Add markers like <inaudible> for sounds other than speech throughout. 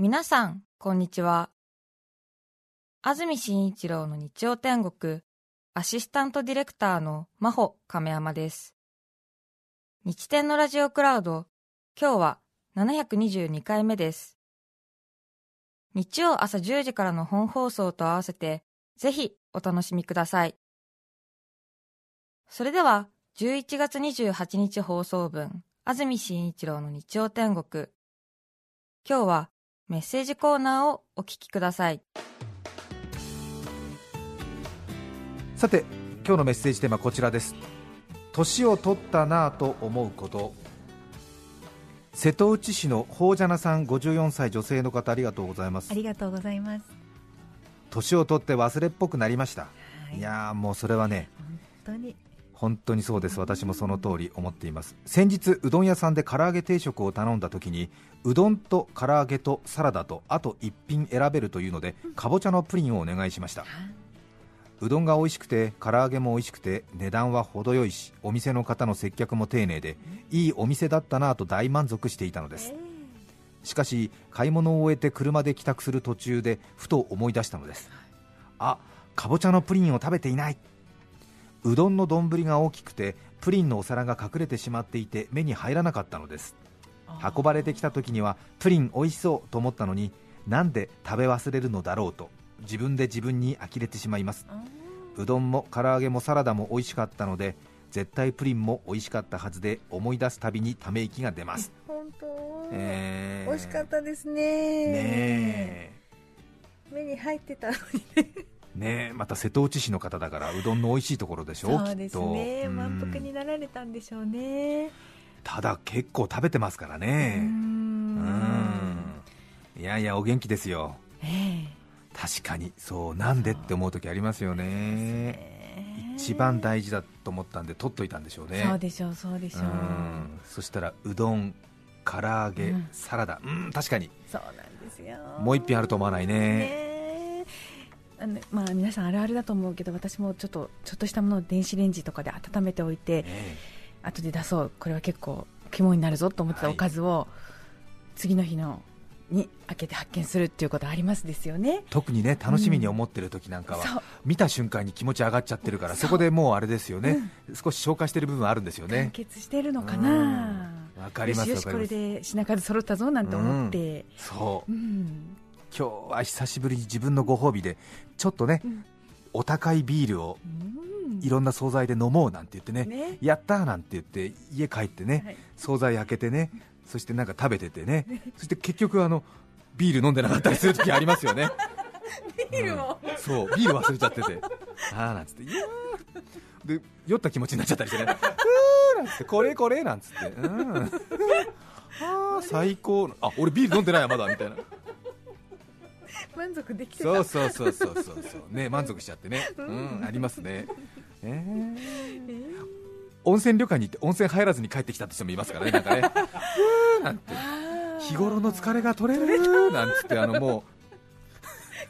皆さん、こんにちは。安住紳一郎の日曜天国、アシスタントディレクターの真帆亀山です。日天のラジオクラウド、今日は722回目です。日曜朝10時からの本放送と合わせて、ぜひお楽しみください。それでは、11月28日放送分、安住紳一郎の日曜天国。今日はメッセージコーナーをお聞きください。さて今日のメッセージテーマはこちらです。年を取ったなぁと思うこと。瀬戸内市の宝ジャナさん54歳女性の方ありがとうございます。ありがとうございます。年を取って忘れっぽくなりました、い、やーもうそれはね本当に本当にそうです。私もその通り思っています。先日うどん屋さんで唐揚げ定食を頼んだ時にうどんと唐揚げとサラダとあと一品選べるというのでかぼちゃのプリンをお願いしました。うどんが美味しくて唐揚げも美味しくて値段は程よいしお店の方の接客も丁寧でいいお店だったなぁと大満足していたのです。しかし買い物を終えて車で帰宅する途中でふと思い出したのです。あかぼちゃのプリンを食べていないうどんの丼が大きくてプリンのお皿が隠れてしまっていて目に入らなかったのです。運ばれてきた時にはプリン美味しそうと思ったのになんで食べ忘れるのだろうと自分で自分に呆れてしまいます。うどんも唐揚げもサラダも美味しかったので絶対プリンも美味しかったはずで思い出すたびにため息が出ます。本当、えー。美味しかったですね。ね目に入ってたのにえねえまた瀬戸内市の方だからうどんの美味しいところでしょ？そうですきっと。ねうん。満腹になられたんでしょうね。ただ結構食べてますからうねん。うん。いやいやお元気ですよ。え確かに。そうなんでって思う時ありますよね。え一番大事だと思ったんで取っといたんでしょうね。そうでしょうそうでしょう。うん。そしたらうどん唐揚げ、うん。サラダ。うん確かに。そうなんですよ。もう一品あると思わないね。ねえあのまあ皆さんあるあるだと思うけど私もちょっとちょっとしたものを電子レンジとかで温めておいてね後で出そう。これは結構肝になるぞと思ってたはい。おかずを次の日のに開けて発見するっていうことありますですよね。特にね楽しみに思ってる時なんかは、そう。見た瞬間に気持ち上がっちゃってるからそこでもうあれですよね、少し消化してる部分あるんですよ完ね結してるのかな。うん。わかりますよしこれで品数揃ったぞなんて思って。そう。うん今日は久しぶりに自分のご褒美でちょっとね、うん。お高いビールをうん。いろんな惣菜で飲もうなんて言ってね、ね。やったーなんて言って家帰ってね、はい。惣菜開けてねそしてなんか食べててねそして結局あのビール飲んでなかったりする時ありますよね。<laughs> ビールもうん。そうビール忘れちゃってて。あーなんつっていやー。で酔った気持ちになっちゃったりしてね。<laughs> うーなんつってこれこれなんつって。うん。<laughs> あー最高。あ俺ビール飲んでないやまだみたいな満足できてた。そうそうそうそうそう。そうね <laughs> 満足しちゃってね。うん。ありますね。えー。温泉旅館に行って温泉入らずに帰ってきたって人もいますからねなんかね。なんて。日頃の疲れが取れるなんつってあのも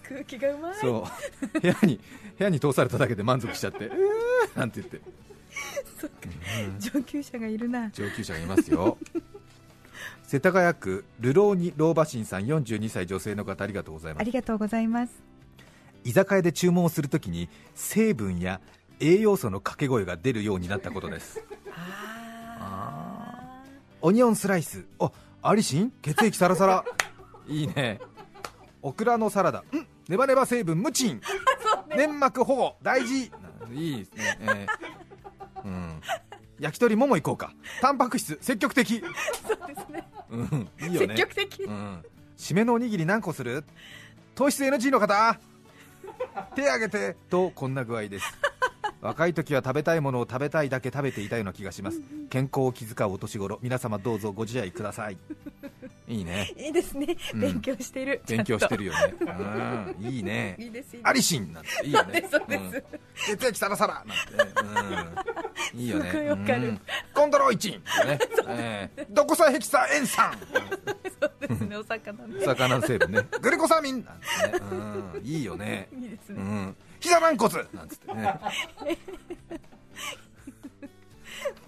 空気がうまい。うそう。部屋に部屋に通されただけで満足しちゃってうーなんて言って。上級者がいるな。上級者がいますよ世田谷区ルローニ老婆神さん42歳女性の方ありがとうございます。ありがとうございます。居酒屋で注文をするときに成分や栄養素の掛け声が出るようになったことです。<laughs> あオニオンスライス。あアリシン？血液サラサラ？<laughs> いいね。オクラのサラダ。ん。ネバネバ成分無賃、<laughs> 粘膜保護。大事。いいですね、えー。うん、焼き鳥もも行こうか。タンパク質積極的。そうですね。うんいいよね。積極的。うん、締めのおにぎり何個する？糖質 NG の方。手挙げて。とこんな具合です。若い時は食べたいものを食べたいだけ食べていたような気がします。健康を気遣うお年頃。皆様どうぞご自愛ください。いいね。いいですね、うん。勉強してる。勉強してるよよね。うん。いいね。<laughs> いいですいいです。アリシンなんていいよね。そうですそうです。うん。血液サラサラなんて。ね、うん、いいよね。わかる。うん。コンドロイチンね、えー、ドコサヘキサ塩酸そうですね。お魚ね。魚の成分ね。グリコサミン。うん、いいよね。いいですね、うん。膝軟骨。なんつってね。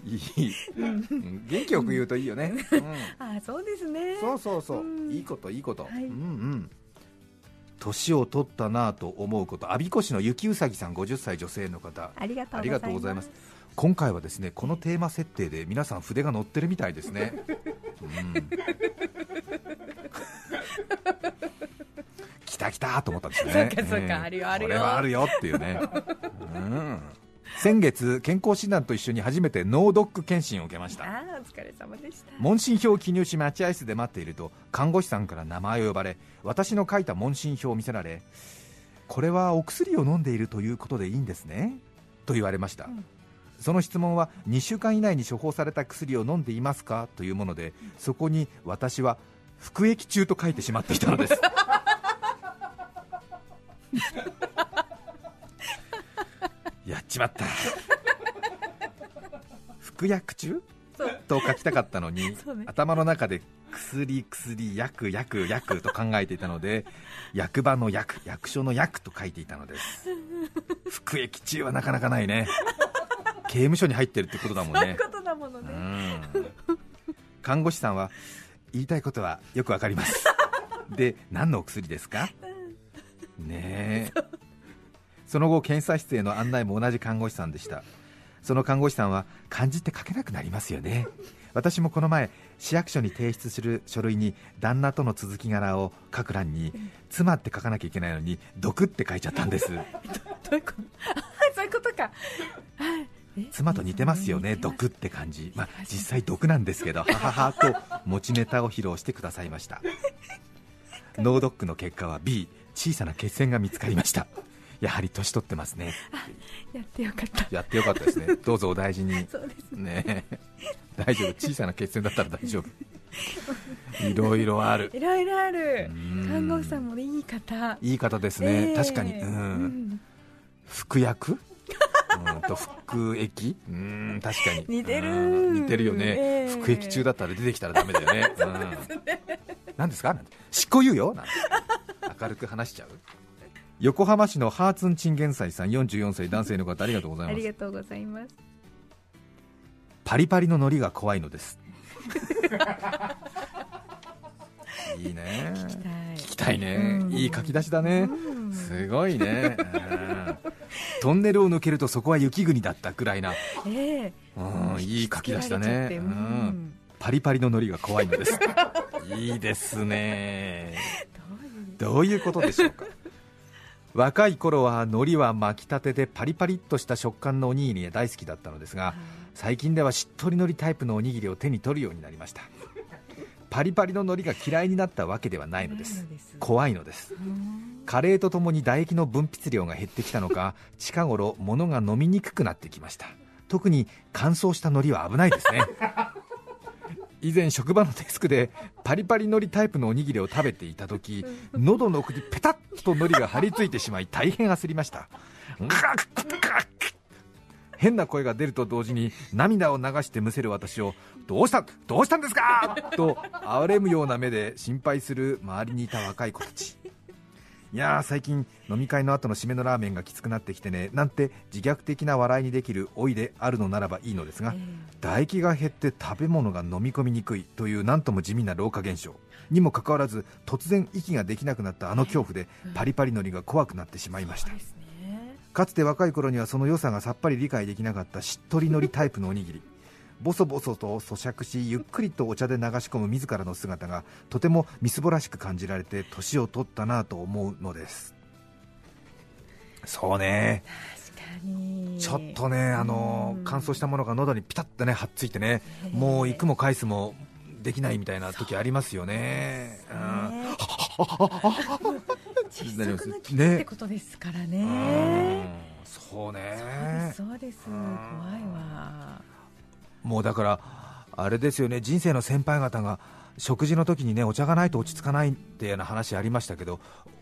いい、うん。元気よく言うといいよね、うん。あそうですね。そうそうそう、うん。いいこといいこと、はい。うんうん。年を取ったなぁと思うこと。我孫子市の雪うさぎさん50歳女性の方。ありがとうありがとうございます今回はですねこのテーマ設定で皆さん筆が乗ってるみたいですね、うん、来た来たと思ったんですよね。そうかそうかあるよあるよ。これはあるよっていうね、うん、先月健康診断と一緒に初めて脳ドック検診を受けました。あーお疲れ様でした。問診票を記入し待合室で待っていると看護師さんから名前を呼ばれ私の書いた問診票を見せられこれはお薬を飲んでいるということでいいんですね？と言われました、んその質問は2週間以内に処方された薬を飲んでいますか？というものでそこに私は服役中と書いてしまっていたのです。<laughs> やっちまった。<laughs> 服薬中？と書きたかったのに、ね。頭の中で薬、薬、薬、薬、薬と考えていたので役場の役、役所の役と書いていたのです。<laughs> 服役中はなかなかないね刑務所に入ってるってことだもんね。<laughs> そういうことだものうね、ん。看護師さんは言いたいことはよくわかります。<laughs> で何のお薬ですか？ねえ。その後検査室への案内も同じ看護師さんでした。その看護師さんは漢字って書けなくなりますよね。私もこの前市役所に提出する書類に旦那との続き柄を書く欄に妻って書かなきゃいけないのに毒って書いちゃったんです。<laughs> どういうこと？あそういうことか妻と似てますよね、毒って感じ、まあ、実際毒なんですけど、<laughs> はははと持ちネタを披露してくださいました。脳ドックの結果は B、小さな血栓が見つかりました。やはり年取ってますね。やってよかったやってよかったですね。どうぞお大事に。<laughs> そうですねえ大丈夫、小さな血栓だったら大丈夫。<laughs> いろいろある。いろいろあるうん看護師さんもいい方いい方ですね、ええ確かに。ううんん服薬？うんと服役うん確かに。似てる。うん似てるよね、ええ。服役中だったら出てきたらダメだよね。うん。何ですか？なんて。執行猶予なんて。明るく話しちゃう。横浜市のハーツンチンゲンサイさん44歳男性の方ありがとうございます。ありがとうございます。パリパリの海苔が怖いのですいいね。聞きたい。聞きたいね、うん。いい書き出しだね、うん。すごいね、うん。トンネルを抜けるとそこは雪国だったくらいな、ええ。うん、いい書き出しだね、う、うん。ん。パリパリの海苔が怖いのです。<laughs> いいですね。どういう？どういうことでしょうか？若い頃は海苔は巻きたてでパリパリっとした食感のおにぎりが大好きだったのですが最近ではしっとり海苔タイプのおにぎりを手に取るようになりましたパリパリの海苔が嫌いになったわけではないのです。怖いのです。うん。加齢とともに唾液の分泌量が減ってきたのか近頃物が飲みにくくなってきました。特に乾燥した海苔は危ないですね。<laughs> 以前職場のデスクでパリパリ海苔タイプのおにぎりを食べていた時喉の奥にペタッと海苔が張り付いてしまい大変焦りました。ガクガク変な声が出ると同時に涙を流してむせる私をどうした？どうしたんですか？と哀れむような目で心配する周りにいた若い子たちいやー最近飲み会の後の締めのラーメンがきつくなってきてねなんて自虐的な笑いにできる老いであるのならばいいのですがえ唾液が減って食べ物が飲み込みにくいというなんとも地味な老化現象。にもかかわらず突然息ができなくなったあの恐怖でパリパリのりが怖くなってしまいましたかつて若い頃にはその良さがさっぱり理解できなかったしっとりのりタイプのおにぎり。ボソボソと咀嚼しゆっくりとお茶で流し込む自らの姿がとてもみすぼらしく感じられて年を取ったなと思うのです。そうね。確かに。ちょっとねあのうん乾燥したものが喉にピタッとねはっついてねええ。もう行くも返すもできないみたいな時ありますよね。うんね窒なります息の危機っね。てことですからうん。ねそうね。そうですそうです。怖いわ。もうだからあれですよね。人生の先輩方が食事の時にねお茶がないと落ち着かないっていうような話ありましたけど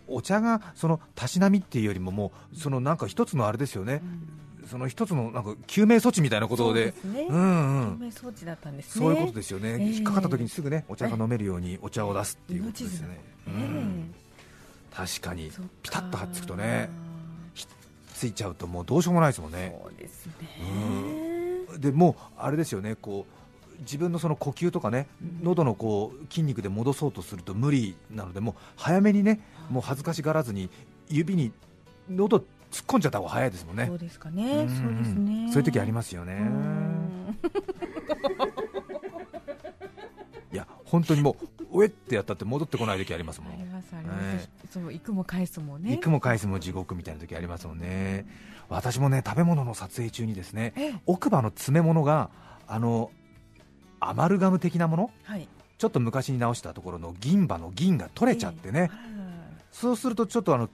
お茶がそのたしなみっていうよりももうそのなんか一つのあれですよね、その一つのなんか救命措置みたいなことで。そうですね。うんうん。救命装置だったんですね。そういうことですよね、ええ。引っかかった時にすぐねお茶が飲めるようにお茶を出すっていうことですよね、うえん確かに。ピタッとはっつくとねついちゃうともうどうしようもないですもんね。そうですね。でもうあれですよねこう自分のその呼吸とかね喉のこう筋肉で戻そうとすると無理なのでもう早めにねもう恥ずかしがらずに指に喉突っ込んじゃった方が早いですもんね。そうですかね。ん。そうですね。そういう時ありますよね。うん。<laughs> いや本当にもう、うえってやったって戻ってこない時ありますもん、そう行くも返すもね。行くも返すも地獄みたいな時ありますもんね、私もね食べ物の撮影中にですねええ。奥歯の詰め物があのアマルガム的なもの、はい。ちょっと昔に直したところの銀歯の銀が取れちゃってね、そうするとちょっとあの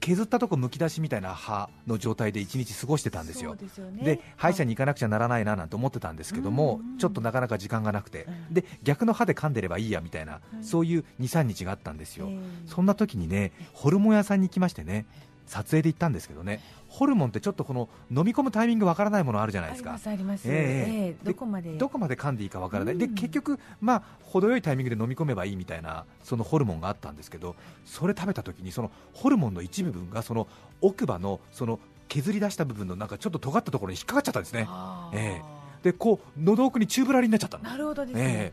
削ったとこむき出しみたいな歯の状態で一日過ごしてたんですよ。でね。で歯医者に行かなくちゃならないななんて思ってたんですけども、ちょっとなかなか時間がなくて、うん。で逆の歯で噛んでればいいやみたいな、うん。そういう23日があったんですよ、ええ。そんな時にねホルモン屋さんに行きましてね撮影で行ったんですけどね。ホルモンってちょっとこの飲み込むタイミングわからないものあるじゃないですか。ありますええええでどこまで？どこまで噛んでいいかわからない、でうん。結局、まあ、程よいタイミングで飲み込めばいいみたいなそのホルモンがあったんですけどそれ食べた時にそのホルモンの一部分がその奥歯のその削り出した部分のなんかちょっと尖ったところに引っかかっちゃったんですね。あー。え。でこう喉奥にチューブラリになっちゃったの。なるほどですね、ええ。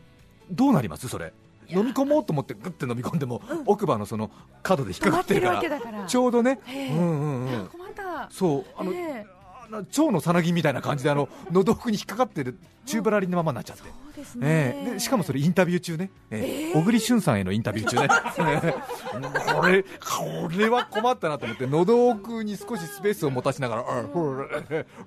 どうなります？それ飲み込もうと思ってグッて飲み込んでも、うん。奥歯のその角で引っか止まっててるわから。ちょうどね、ええ。うんうんうん。いや困った。そうあの、ええ。あのさなぎみたいな感じであの喉奥に引っかかってるチューブラリンのままになっちゃって、ですね、ええ。でしかもそれインタビュー中ね、ええ。ええ。小栗旬さんへのインタビュー中ね。<laughs> これこれは困ったなと思って喉奥に少しスペースを持たしながら「あほら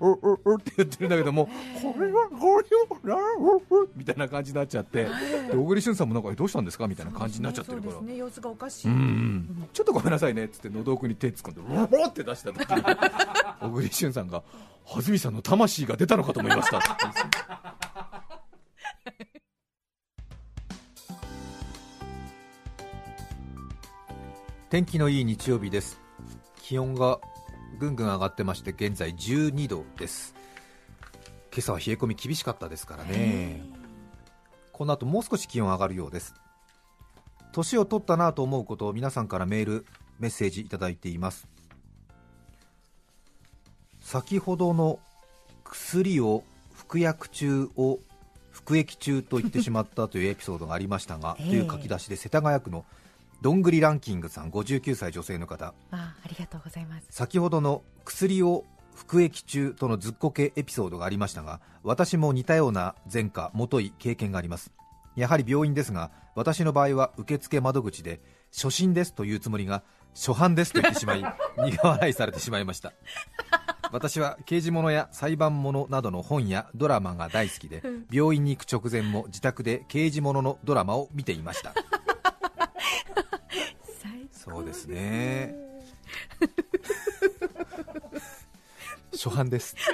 おおお」って言ってるんだけどもこれはこれはおおみたいな感じになっちゃってで小栗旬さんもなんかえどうしたんですか？みたいな感じになっちゃってるから。そうですね。様子がおかしい、うんうん。ちょっとごめんなさいねっつって喉奥に手突っ込んでうわーって出した時に <laughs> 小栗旬さんが「安住さんの魂が出たのかと思いました」って天気のいい日曜日です。気温がぐんぐん上がってまして現在12度です。今朝は冷え込み厳しかったですからね。この後もう少し気温上がるようです。年を取ったなと思うことを皆さんからメールメッセージいただいています。先ほどの薬を服薬中を服役中と言ってしまったというエピソードがありましたが、<laughs> ええ。という書き出しで世田谷区のどんぐりランキングさん59歳女性の方。あありがとうございます。先ほどの薬を服役中とのずっこけエピソードがありましたが私も似たような前科もとい経験があります。やはり病院ですが私の場合は受付窓口で初診ですというつもりが初犯ですと言ってしまい <laughs> 苦笑いされてしまいました。私は刑事物や裁判物などの本やドラマが大好きで病院に行く直前も自宅で刑事物のドラマを見ていました。最そうですね。<laughs> 初犯です。<laughs>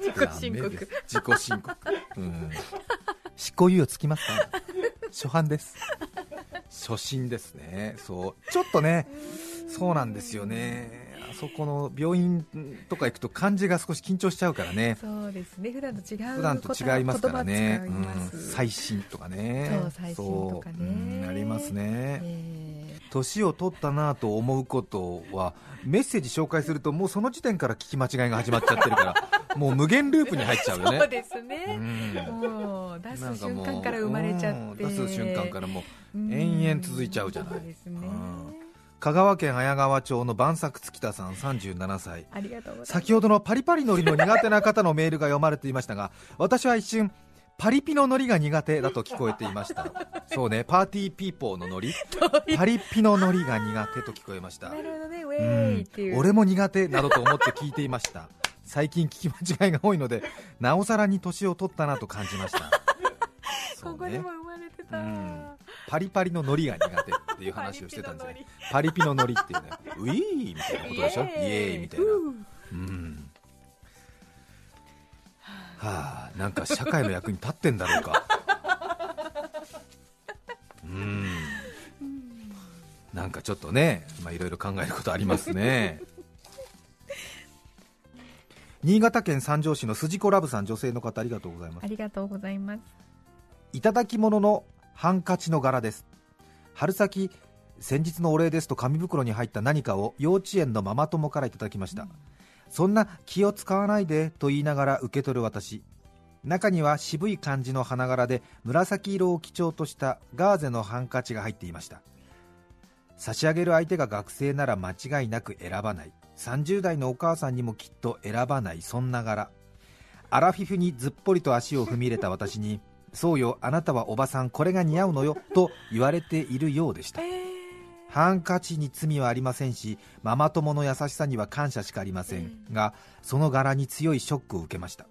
自己申告。自己申告。うん。執行猶予つきますか？初犯です。初心ですね。そう。ちょっとねそうなんですよね。あそこの病院とか行くと漢字が少し緊張しちゃうからね。そうですね。普段と違う普段と違いますからね、言葉使います。うん、最新とかね。そう最新とかね。そううんありますね、え年を取ったなと思うことはメッセージ紹介するともうその時点から聞き間違いが始まっちゃってるから <laughs> もう無限ループに入っちゃうよね。ーそうですうね、ん。もう出す瞬間から生まれちゃって。うん。出す瞬間からもううん延々続いちゃうじゃない。そうですね、うん香川県綾川町の晩作月田さん37歳。ありがとうございます。先ほどのパリパリ海苔の苦手な方のメールが読まれていましたが <laughs> 私は一瞬パリピのノリが苦手だと聞こえていました。<laughs> そうねパーティーピーポーのノリパリピのノリが苦手と聞こえました。なるほどね。ウうェーイっていう、ん、俺も苦手だと思って聞いていました。最近聞き間違いが多いのでなおさらに年を取ったなと感じました。<laughs> ね。ここでも生まれてた、うん。パリパリの海苔が苦手っていう話をしてたんですねパリピのノリっていうね。ウィーみたいなことでしょ？イエーイ。みたいな。うん。はあなんか社会の役に立ってんだろうか。うん。なんかちょっとねまあいろいろ考えることありますね。新潟県三条市の筋子ラブさん女性の方ありがとうございます。ありがとうございます。いただき物のハンカチの柄です春先先日のお礼ですと紙袋に入った何かを幼稚園のママ友からいただきました、うん、そんな気を使わないでと言いながら受け取る私。中には渋い感じの花柄で紫色を基調としたガーゼのハンカチが入っていました。差し上げる相手が学生なら間違いなく選ばない。30代のお母さんにもきっと選ばないそんな柄。アラフィフにずっぽりと足を踏み入れた私にそうよあなたはおばさんこれが似合うのよと言われているようでした、えー、ハンカチに罪はありませんしママ友の優しさには感謝しかありません、えー、がその柄に強いショックを受けました。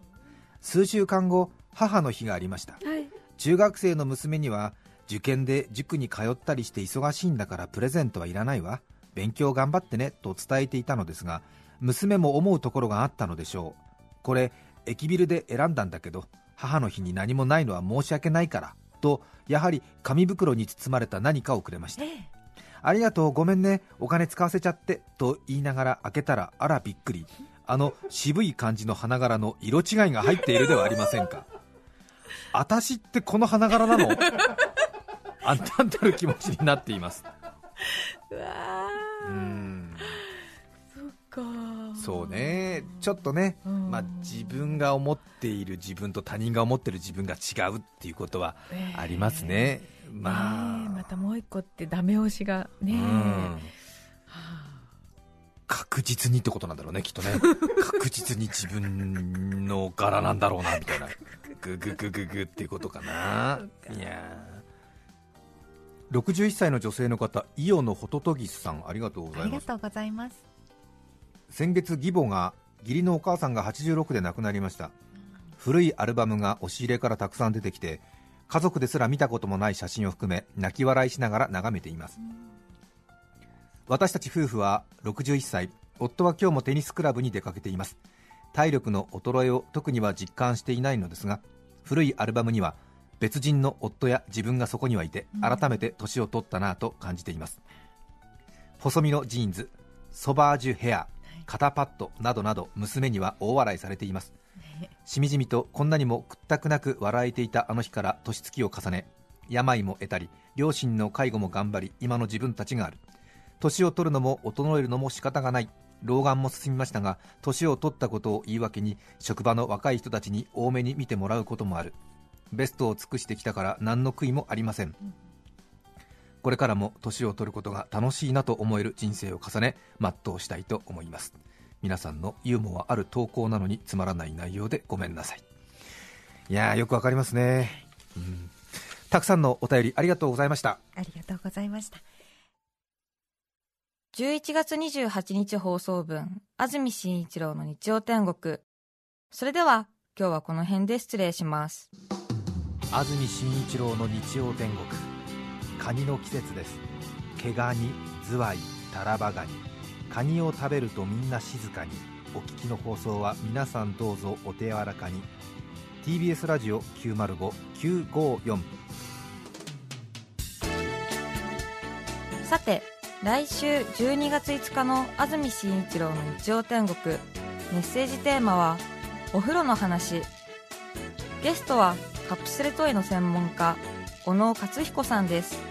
数週間後母の日がありました、はい、中学生の娘には受験で塾に通ったりして忙しいんだからプレゼントはいらないわ。勉強頑張ってねと伝えていたのですが娘も思うところがあったのでしょう。これ駅ビルで選んだんだけど母の日に何もないのは申し訳ないからとやはり紙袋に包まれた何かをくれました、ええ、ありがとうごめんねお金使わせちゃってと言いながら開けたらあらびっくり。あの渋い感じの花柄の色違いが入っているではありませんか。私ってこの花柄なの？<laughs> あんたんたる気持ちになっています。うわそうね。ちょっとね、まあ、自分が思っている自分と他人が思っている自分が違うっていうことはありますね、えー、まあ、またもう一個ってダメ押しがね、確実にってことなんだろうねきっとね。<laughs> 確実に自分の柄なんだろうなみたいな。グググググっていうことかな。いや61歳の女性の方イオのホトトギスさんありがとうございます先月義母が義理のお母さんが86で亡くなりました。古いアルバムが押し入れからたくさん出てきて家族ですら見たこともない写真を含め泣き笑いしながら眺めています。私たち夫婦は61歳。夫は今日もテニスクラブに出かけています。体力の衰えを特には実感していないのですが古いアルバムには別人の夫や自分がそこにはいて改めて年を取ったなと感じています。細身のジーンズソバージュヘア肩パッドなどなど娘には大笑いされています。しみじみとこんなにも屈託なく笑えていたあの日から年月を重ね病も得たり両親の介護も頑張り今の自分たちがある。年を取るのも衰えるのも仕方がない。老眼も進みましたが年を取ったことを言い訳に職場の若い人たちに多めに見てもらうこともある。ベストを尽くしてきたから何の悔いもありません、これからも年を取ることが楽しいなと思える人生を重ね全うしたいと思います。皆さんのユーモアある投稿なのにつまらない内容でごめんなさい。いやよくわかりますね、うん、たくさんのお便りありがとうございました。ありがとうございました。11月28日放送分安住紳一郎の日曜天国。それでは今日はこの辺で失礼します。安住紳一郎の日曜天国カニの季節です。毛ガニズワイタラバガニ。カニを食べるとみんな静かに。お聞きの放送は皆さんどうぞお手柔らかに。TBS ラジオ905954さて来週12月5日の安住紳一郎の日曜天国。メッセージテーマはお風呂の話。ゲストはカプセルトイの専門家小野勝彦さんです。